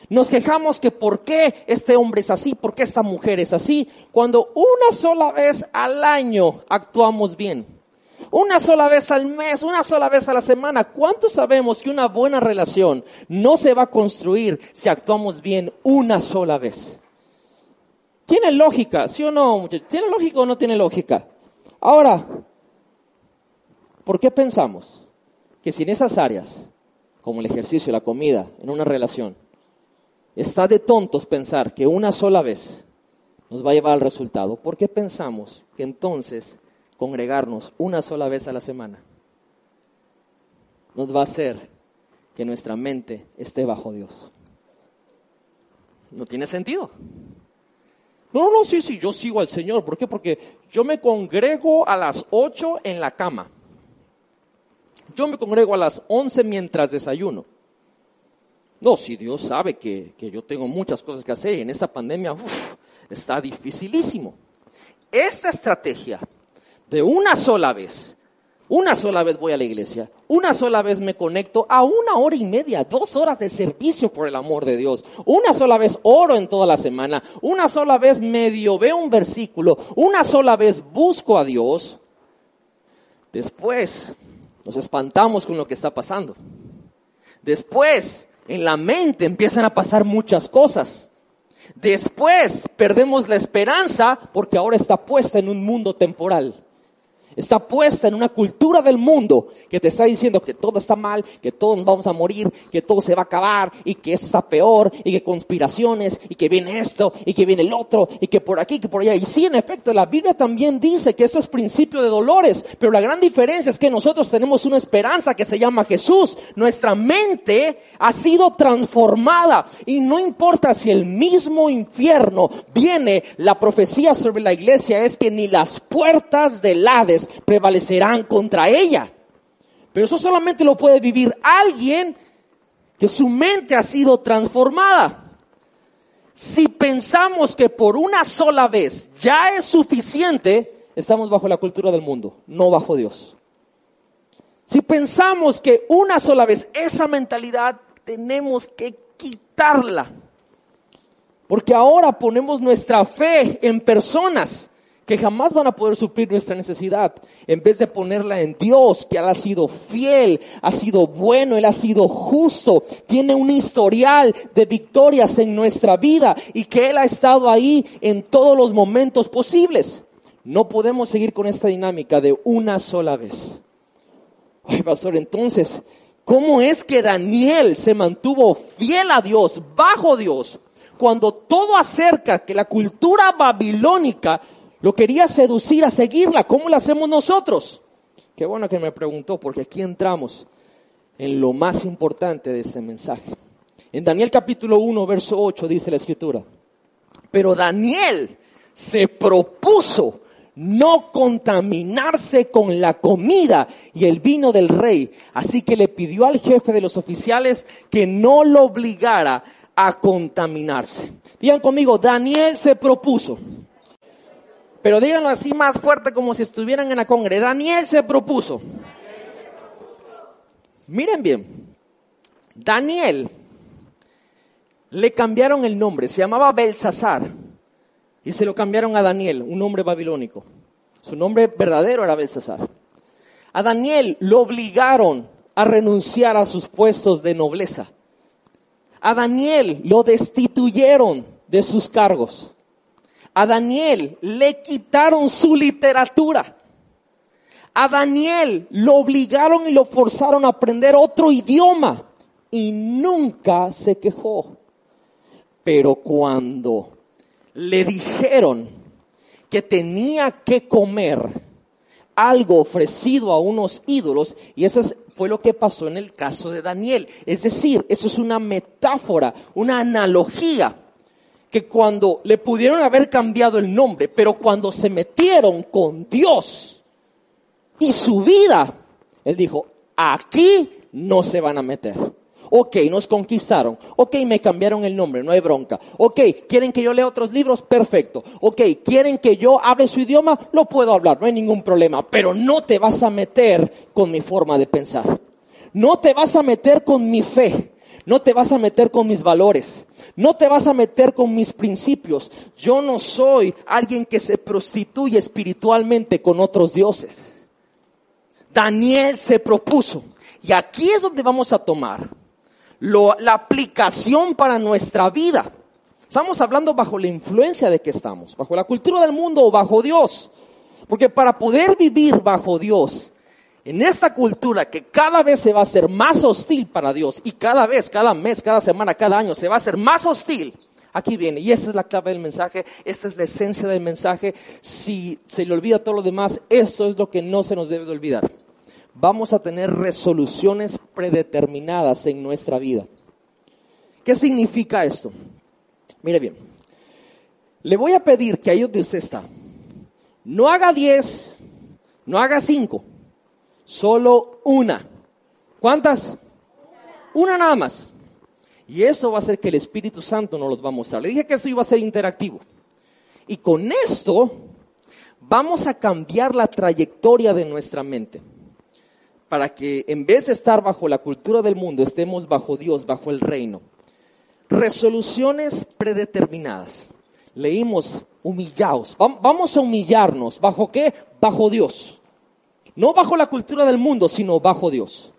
Nos quejamos que por qué este hombre es así, por qué esta mujer es así, cuando una sola vez al año actuamos bien. Una sola vez al mes, una sola vez a la semana. ¿Cuántos sabemos que una buena relación no se va a construir si actuamos bien una sola vez? ¿Tiene lógica? ¿Sí o no, ¿Tiene lógica o no tiene lógica? Ahora, ¿por qué pensamos que si en esas áreas, como el ejercicio, la comida, en una relación, está de tontos pensar que una sola vez nos va a llevar al resultado, ¿por qué pensamos que entonces congregarnos una sola vez a la semana nos va a hacer que nuestra mente esté bajo Dios? No tiene sentido. No, no, sí, sí, yo sigo al Señor. ¿Por qué? Porque yo me congrego a las 8 en la cama. Yo me congrego a las 11 mientras desayuno. No, si Dios sabe que, yo tengo muchas cosas que hacer y en esta pandemia está dificilísimo. Esta estrategia de una sola vez una sola vez voy a la iglesia, una sola vez me conecto a una hora y media, dos horas de servicio por el amor de Dios. Una sola vez oro en toda la semana, una sola vez medio veo un versículo, una sola vez busco a Dios. Después nos espantamos con lo que está pasando. Después en la mente empiezan a pasar muchas cosas. Después perdemos la esperanza porque ahora está puesta en un mundo temporal. Está puesta en una cultura del mundo que te está diciendo que todo está mal, que todos vamos a morir, que todo se va a acabar y que esto está peor y que conspiraciones y que viene esto y que viene el otro y que por aquí, que por allá. Y sí, en efecto, la Biblia también dice que esto es principio de dolores, pero la gran diferencia es que nosotros tenemos una esperanza que se llama Jesús. Nuestra mente ha sido transformada y no importa si el mismo infierno viene, la profecía sobre la iglesia es que ni las puertas del Hades prevalecerán contra ella. Pero eso solamente lo puede vivir alguien que su mente ha sido transformada. Si pensamos que por una sola vez ya es suficiente, estamos bajo la cultura del mundo, no bajo Dios. Si pensamos que una sola vez esa mentalidad tenemos que quitarla, porque ahora ponemos nuestra fe en personas que jamás van a poder suplir nuestra necesidad, en vez de ponerla en Dios, que Él ha sido fiel, ha sido bueno, Él ha sido justo, tiene un historial de victorias en nuestra vida y que Él ha estado ahí en todos los momentos posibles. No podemos seguir con esta dinámica de una sola vez. Ay, pastor, entonces, ¿cómo es que Daniel se mantuvo fiel a Dios, bajo Dios, cuando todo acerca que la cultura babilónica lo quería seducir a seguirla. ¿Cómo la hacemos nosotros? Qué bueno que me preguntó, porque aquí entramos en lo más importante de este mensaje. En Daniel capítulo 1, verso 8 dice la escritura, pero Daniel se propuso no contaminarse con la comida y el vino del rey, así que le pidió al jefe de los oficiales que no lo obligara a contaminarse. Digan conmigo, Daniel se propuso pero díganlo así más fuerte como si estuvieran en la congre. Daniel se propuso. Miren bien, Daniel le cambiaron el nombre, se llamaba Belsasar y se lo cambiaron a Daniel, un nombre babilónico. Su nombre verdadero era Belsasar. A Daniel lo obligaron a renunciar a sus puestos de nobleza. A Daniel lo destituyeron de sus cargos. A Daniel le quitaron su literatura. A Daniel lo obligaron y lo forzaron a aprender otro idioma y nunca se quejó. Pero cuando le dijeron que tenía que comer algo ofrecido a unos ídolos, y eso fue lo que pasó en el caso de Daniel. Es decir, eso es una metáfora, una analogía que cuando le pudieron haber cambiado el nombre, pero cuando se metieron con Dios y su vida, él dijo, aquí no se van a meter. Ok, nos conquistaron. Ok, me cambiaron el nombre, no hay bronca. Ok, ¿quieren que yo lea otros libros? Perfecto. Ok, ¿quieren que yo hable su idioma? Lo puedo hablar, no hay ningún problema. Pero no te vas a meter con mi forma de pensar. No te vas a meter con mi fe. No te vas a meter con mis valores. No te vas a meter con mis principios. Yo no soy alguien que se prostituye espiritualmente con otros dioses. Daniel se propuso. Y aquí es donde vamos a tomar la aplicación para nuestra vida. Estamos hablando bajo la influencia de que estamos, bajo la cultura del mundo o bajo Dios. Porque para poder vivir bajo Dios en esta cultura que cada vez se va a hacer más hostil para Dios y cada vez, cada mes, cada semana, cada año se va a hacer más hostil, aquí viene. Y esa es la clave del mensaje, esta es la esencia del mensaje. Si se le olvida todo lo demás, esto es lo que no se nos debe de olvidar. Vamos a tener resoluciones predeterminadas en nuestra vida. ¿Qué significa esto? Mire bien, le voy a pedir que ahí donde usted está, no haga diez, no haga cinco Solo una. ¿Cuántas? Una nada más. Y eso va a hacer que el Espíritu Santo nos los va a mostrar. Le dije que esto iba a ser interactivo. Y con esto vamos a cambiar la trayectoria de nuestra mente. Para que en vez de estar bajo la cultura del mundo, estemos bajo Dios, bajo el reino. Resoluciones predeterminadas. Leímos humillaos. Vamos a humillarnos. ¿Bajo qué? Bajo Dios. No bajo la cultura del mundo, sino bajo Dios.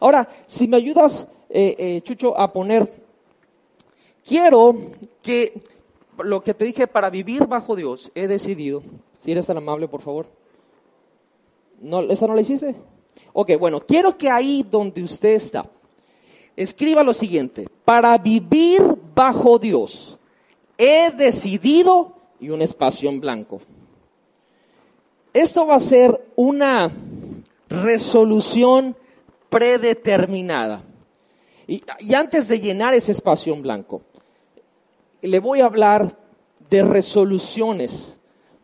Ahora, si me ayudas, eh, eh, Chucho, a poner, quiero que lo que te dije, para vivir bajo Dios, he decidido, si eres tan amable, por favor. ¿No, ¿Esa no la hiciste? Ok, bueno, quiero que ahí donde usted está, escriba lo siguiente. Para vivir bajo Dios, he decidido y un espacio en blanco. Esto va a ser una resolución predeterminada. Y, antes de llenar ese espacio en blanco, le voy a hablar de resoluciones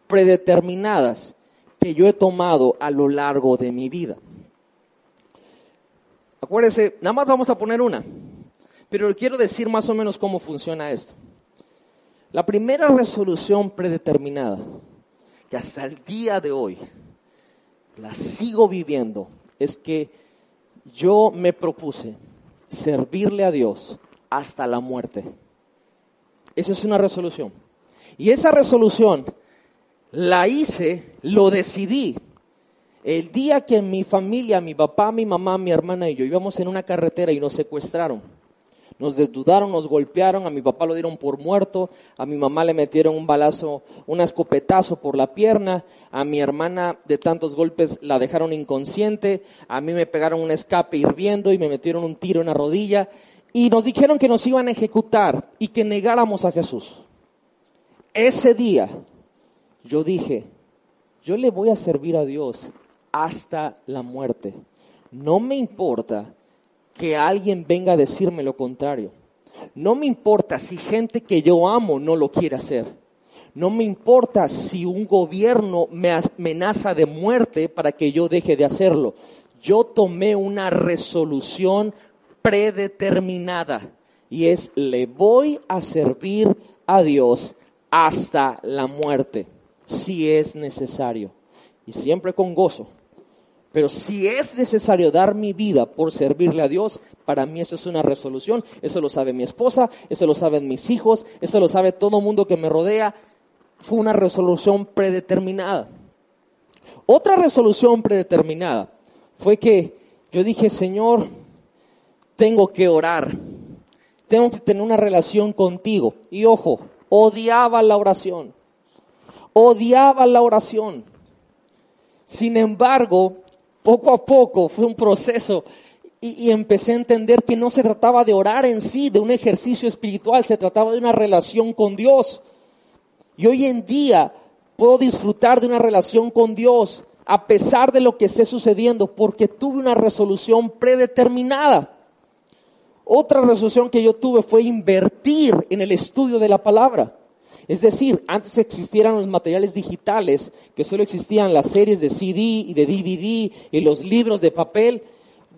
predeterminadas que yo he tomado a lo largo de mi vida. Acuérdese, nada más vamos a poner una, pero quiero decir más o menos cómo funciona esto. La primera resolución predeterminada, que hasta el día de hoy la sigo viviendo, es que yo me propuse servirle a Dios hasta la muerte. Esa es una resolución. Y esa resolución la hice, lo decidí. El día que mi familia, mi papá, mi mamá, mi hermana y yo íbamos en una carretera y nos secuestraron. Nos desdudaron, nos golpearon, a mi papá lo dieron por muerto, a mi mamá le metieron un balazo, un escopetazo por la pierna, a mi hermana de tantos golpes la dejaron inconsciente, a mí me pegaron un escape hirviendo y me metieron un tiro en la rodilla y nos dijeron que nos iban a ejecutar y que negáramos a Jesús. Ese día yo dije, yo le voy a servir a Dios hasta la muerte. No me importa que alguien venga a decirme lo contrario. No me importa si gente que yo amo no lo quiere hacer. No me importa si un gobierno me amenaza de muerte para que yo deje de hacerlo. Yo tomé una resolución predeterminada y es le voy a servir a Dios hasta la muerte, si es necesario. Y siempre con gozo. Pero si es necesario dar mi vida por servirle a Dios, para mí eso es una resolución. Eso lo sabe mi esposa, eso lo saben mis hijos, eso lo sabe todo el mundo que me rodea. Fue una resolución predeterminada. Otra resolución predeterminada fue que yo dije, Señor, tengo que orar, tengo que tener una relación contigo. Y ojo, odiaba la oración, odiaba la oración. Sin embargo, poco a poco fue un proceso y, empecé a entender que no se trataba de orar en sí, de un ejercicio espiritual, se trataba de una relación con Dios. Y hoy en día puedo disfrutar de una relación con Dios a pesar de lo que esté sucediendo, porque tuve una resolución predeterminada. Otra resolución que yo tuve fue invertir en el estudio de la palabra. Es decir, antes existieran los materiales digitales, que solo existían las series de CD y de DVD y los libros de papel.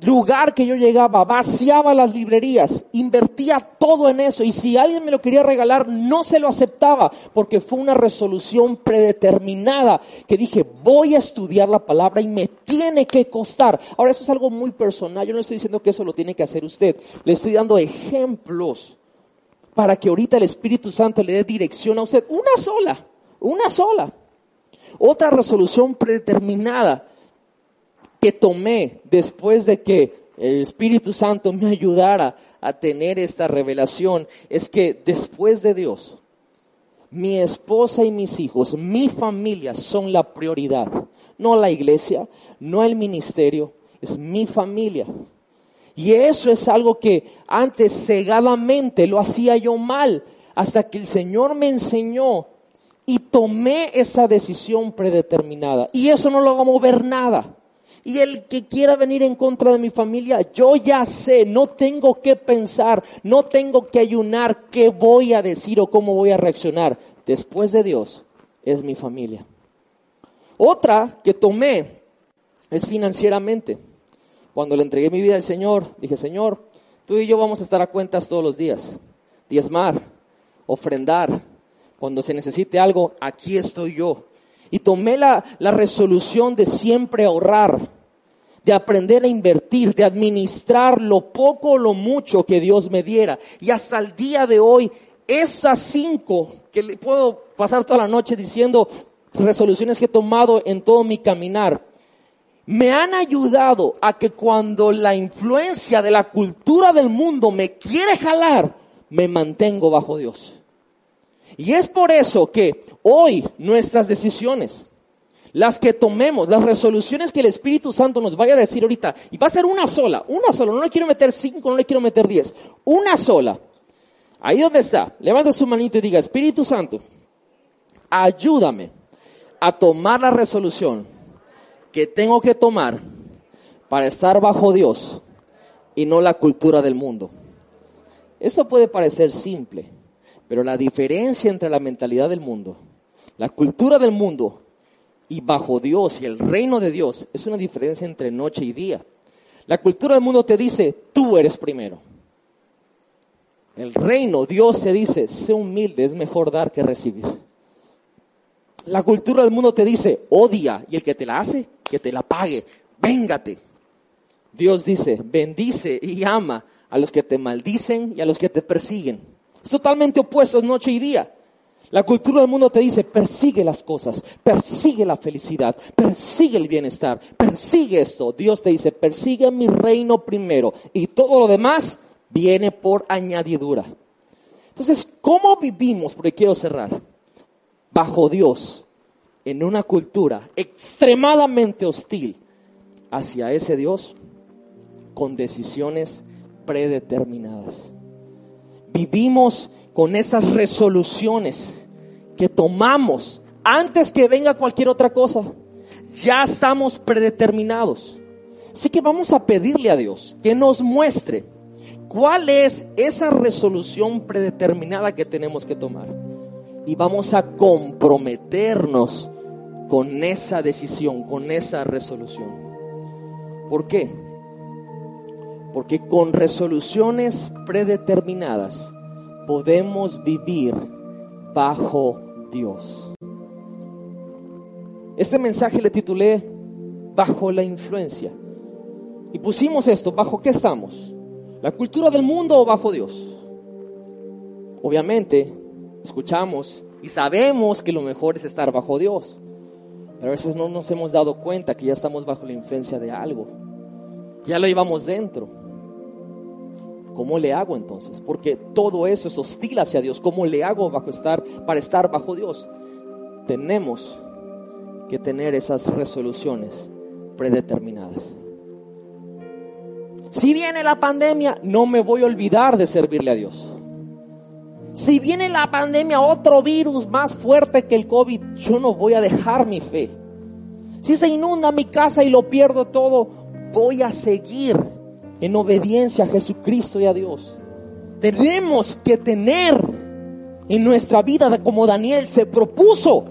Lugar que yo llegaba, vaciaba las librerías, invertía todo en eso y si alguien me lo quería regalar, no se lo aceptaba porque fue una resolución predeterminada que dije, voy a estudiar la palabra y me tiene que costar. Ahora, eso es algo muy personal, yo no estoy diciendo que eso lo tiene que hacer usted, le estoy dando ejemplos para que ahorita el Espíritu Santo le dé dirección a usted. Una sola, una sola. Otra resolución predeterminada que tomé después de que el Espíritu Santo me ayudara a tener esta revelación es que después de Dios, mi esposa y mis hijos, mi familia son la prioridad. No la iglesia, no el ministerio, es mi familia. Y eso es algo que antes cegadamente lo hacía yo mal, hasta que el Señor me enseñó y tomé esa decisión predeterminada. Y eso no lo va a mover nada. Y el que quiera venir en contra de mi familia, yo ya sé, no tengo que pensar, no tengo que ayunar qué voy a decir o cómo voy a reaccionar. Después de Dios, es mi familia. Otra que tomé es financieramente. Cuando le entregué mi vida al Señor, dije, Señor, tú y yo vamos a estar a cuentas todos los días. Diezmar, ofrendar. Cuando se necesite algo, aquí estoy yo. Y tomé la, la resolución de siempre ahorrar, de aprender a invertir, de administrar lo poco o lo mucho que Dios me diera. Y hasta el día de hoy, esas cinco que le puedo pasar toda la noche diciendo resoluciones que he tomado en todo mi caminar, me han ayudado a que cuando la influencia de la cultura del mundo me quiere jalar, me mantengo bajo Dios. Y es por eso que hoy nuestras decisiones, las que tomemos, las resoluciones que el Espíritu Santo nos vaya a decir ahorita, y va a ser una sola, una sola, no le quiero meter cinco, no le quiero meter diez, una sola. Ahí donde está, levanta su manito y diga, Espíritu Santo, ayúdame a tomar la resolución que tengo que tomar para estar bajo Dios y no la cultura del mundo. Esto puede parecer simple, pero la diferencia entre la mentalidad del mundo, la cultura del mundo y bajo Dios y el reino de Dios es una diferencia entre noche y día. La cultura del mundo te dice, tú eres primero. El reino, Dios se dice, sé humilde, es mejor dar que recibir. La cultura del mundo te dice, odia, y el que te la hace, que te la pague, véngate. Dios dice, bendice y ama a los que te maldicen y a los que te persiguen. Es totalmente opuesto, es noche y día. La cultura del mundo te dice, persigue las cosas, persigue la felicidad, persigue el bienestar, persigue esto. Dios te dice, persigue mi reino primero y todo lo demás viene por añadidura. Entonces, ¿cómo vivimos? Porque quiero cerrar. Bajo Dios, en una cultura extremadamente hostil hacia ese Dios, con decisiones predeterminadas. Vivimos con esas resoluciones que tomamos antes que venga cualquier otra cosa. Ya estamos predeterminados. Así que vamos a pedirle a Dios que nos muestre cuál es esa resolución predeterminada que tenemos que tomar. Y vamos a comprometernos con esa decisión, con esa resolución. ¿Por qué? Porque con resoluciones predeterminadas podemos vivir bajo Dios. Este mensaje le titulé Bajo la influencia. Y pusimos esto, ¿bajo qué estamos? ¿La cultura del mundo o bajo Dios? Obviamente, escuchamos y sabemos que lo mejor es estar bajo Dios. A veces no nos hemos dado cuenta que ya estamos bajo la influencia de algo. Ya lo llevamos dentro. ¿Cómo le hago entonces? Porque todo eso es hostil hacia Dios. ¿Cómo le hago bajo estar, para estar bajo Dios? Tenemos que tener esas resoluciones predeterminadas. Si viene la pandemia, no me voy a olvidar de servirle a Dios. Si viene la pandemia, otro virus más fuerte que el COVID, yo no voy a dejar mi fe. Si se inunda mi casa y lo pierdo todo, voy a seguir en obediencia a Jesucristo y a Dios. Tenemos que tener en nuestra vida como Daniel se propuso.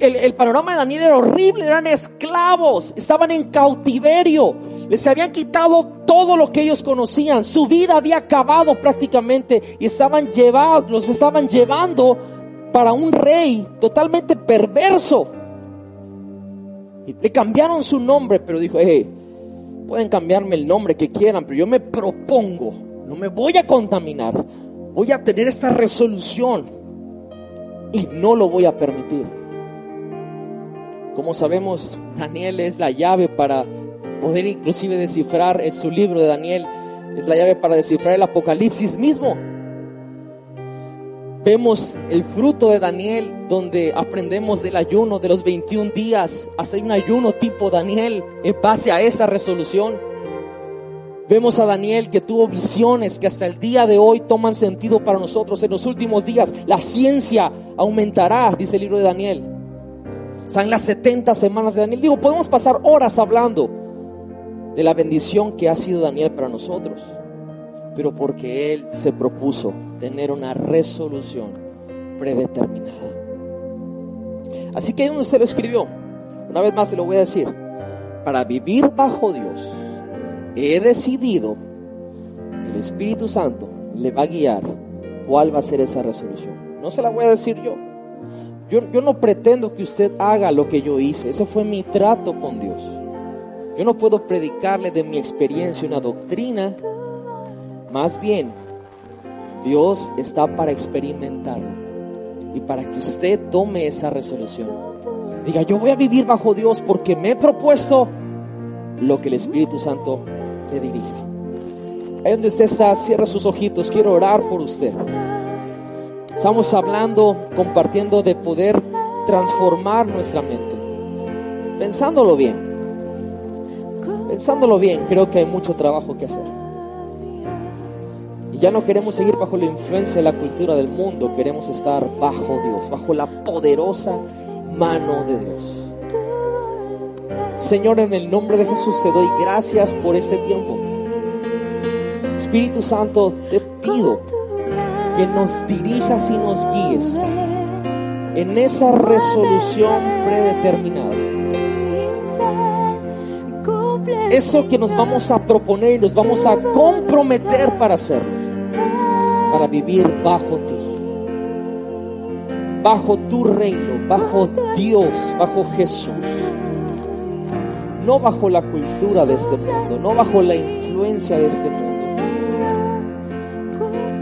El, panorama de Daniel era horrible, eran esclavos, estaban en cautiverio, les habían quitado todo lo que ellos conocían, su vida había acabado prácticamente y estaban llevados, los estaban llevando para un rey totalmente perverso. Y le cambiaron su nombre, pero dijo, hey, Pueden cambiarme el nombre que quieran, pero yo me propongo, no me voy a contaminar. Voy a tener esta resolución y no lo voy a permitir. Como sabemos, Daniel es la llave para poder inclusive descifrar en su libro de Daniel, es la llave para descifrar el Apocalipsis mismo. Vemos el fruto de Daniel donde aprendemos del ayuno de los 21 días. Hasta un ayuno tipo Daniel en base a esa resolución. Vemos a Daniel que tuvo visiones que hasta el día de hoy toman sentido para nosotros. En los últimos días la ciencia aumentará, dice el libro de Daniel. Están las 70 semanas de Daniel. Digo, podemos pasar horas hablando de la bendición que ha sido Daniel para nosotros pero porque Él se propuso tener una resolución predeterminada. Así que ahí donde usted lo escribió, una vez más se lo voy a decir, para vivir bajo Dios, he decidido que el Espíritu Santo le va a guiar cuál va a ser esa resolución. No se la voy a decir yo. Yo, yo no pretendo que usted haga lo que yo hice. Ese fue mi trato con Dios. Yo no puedo predicarle de mi experiencia una doctrina más bien, Dios está para experimentar y para que usted tome esa resolución. Diga, yo voy a vivir bajo Dios porque me he propuesto lo que el Espíritu Santo le dirija. Ahí donde usted está, cierra sus ojitos, quiero orar por usted. Estamos hablando, compartiendo de poder transformar nuestra mente. Pensándolo bien, pensándolo bien, creo que hay mucho trabajo que hacer. Y ya no queremos seguir bajo la influencia de la cultura del mundo, queremos estar bajo Dios, bajo la poderosa mano de Dios. Señor, en el nombre de Jesús te doy gracias por este tiempo. Espíritu Santo, te pido que nos dirijas y nos guíes en esa resolución predeterminada. Eso que nos vamos a proponer y nos vamos a comprometer para hacer, para vivir bajo ti, bajo tu reino, bajo Dios, bajo Jesús no bajo la cultura de este mundo, no bajo la influencia de este mundo.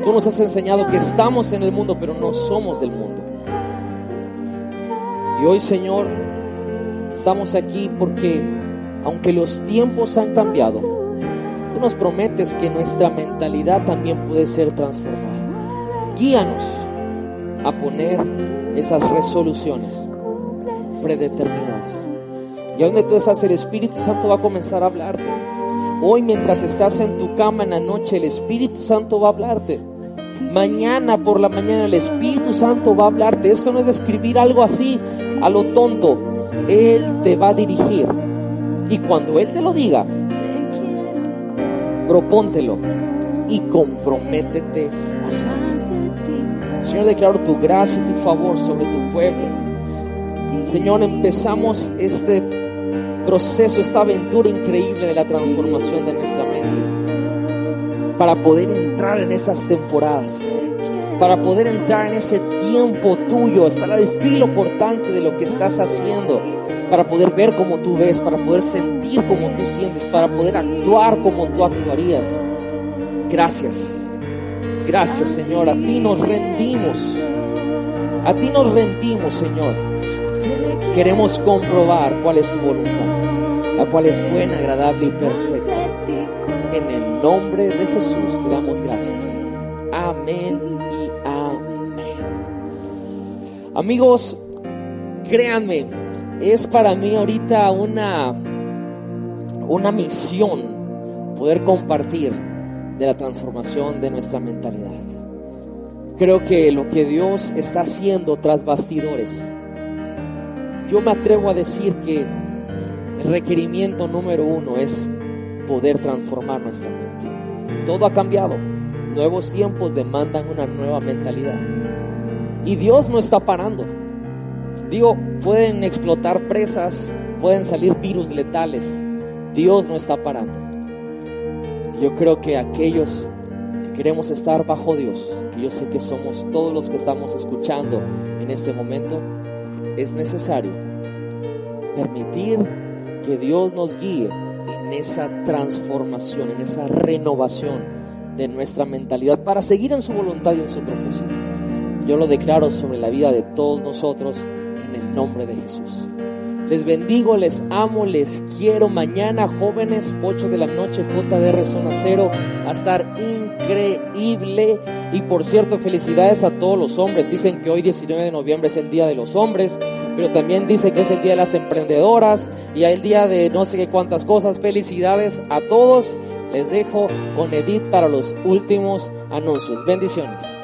Tú nos has enseñado que estamos en el mundo, pero no somos del mundo. Y hoy, Señor, estamos aquí porque, aunque los tiempos han cambiado, tú nos prometes que nuestra mentalidad también puede ser transformada. Guíanos a poner esas resoluciones predeterminadas. Y donde tú estás, el Espíritu Santo va a comenzar a hablarte. Hoy mientras estás en tu cama en la noche, el Espíritu Santo va a hablarte. Mañana por la mañana el Espíritu Santo va a hablarte. Esto no es escribir algo así a lo tonto. Él te va a dirigir. Y cuando Él te lo diga, propóntelo y comprométete a hacerlo. Señor, declaro tu gracia y tu favor sobre tu pueblo. Señor, empezamos este proceso, esta aventura increíble de la transformación de nuestra mente. Para poder entrar en esas temporadas, para poder entrar en ese tiempo tuyo, estar al filo portante de lo que estás haciendo, para poder ver como tú ves, para poder sentir como tú sientes, para poder actuar como tú actuarías. Gracias, gracias Señor, a ti nos rendimos, a ti nos rendimos Señor. Queremos comprobar cuál es tu voluntad, la cual es buena, agradable y perfecta. En el nombre de Jesús te damos gracias. Amén y amén. Amigos, créanme, es para mí ahorita una, una misión poder compartir de la transformación de nuestra mentalidad. Creo que lo que Dios está haciendo tras bastidores, yo me atrevo a decir que el requerimiento número uno es poder transformar nuestra mente. Todo ha cambiado. Nuevos tiempos demandan una nueva mentalidad. Y Dios no está parando. Digo, pueden explotar presas, pueden salir virus letales. Dios no está parando. Yo creo que aquellos que queremos estar bajo Dios, que yo sé que somos todos los que estamos escuchando en este momento, es necesario permitir que Dios nos guíe en esa transformación, en esa renovación de nuestra mentalidad para seguir en su voluntad y en su propósito. Yo lo declaro sobre la vida de todos nosotros nombre de Jesús. Les bendigo, les amo, les quiero. Mañana, jóvenes, 8 de la noche, JDR Zona Cero. A estar increíble. Y por cierto, felicidades a todos los hombres. Dicen que hoy, 19 de noviembre, es el Día de los Hombres. Pero también dice que es el Día de las Emprendedoras. Y el Día de no sé qué cuántas cosas. Felicidades a todos. Les dejo con Edith para los últimos anuncios. Bendiciones.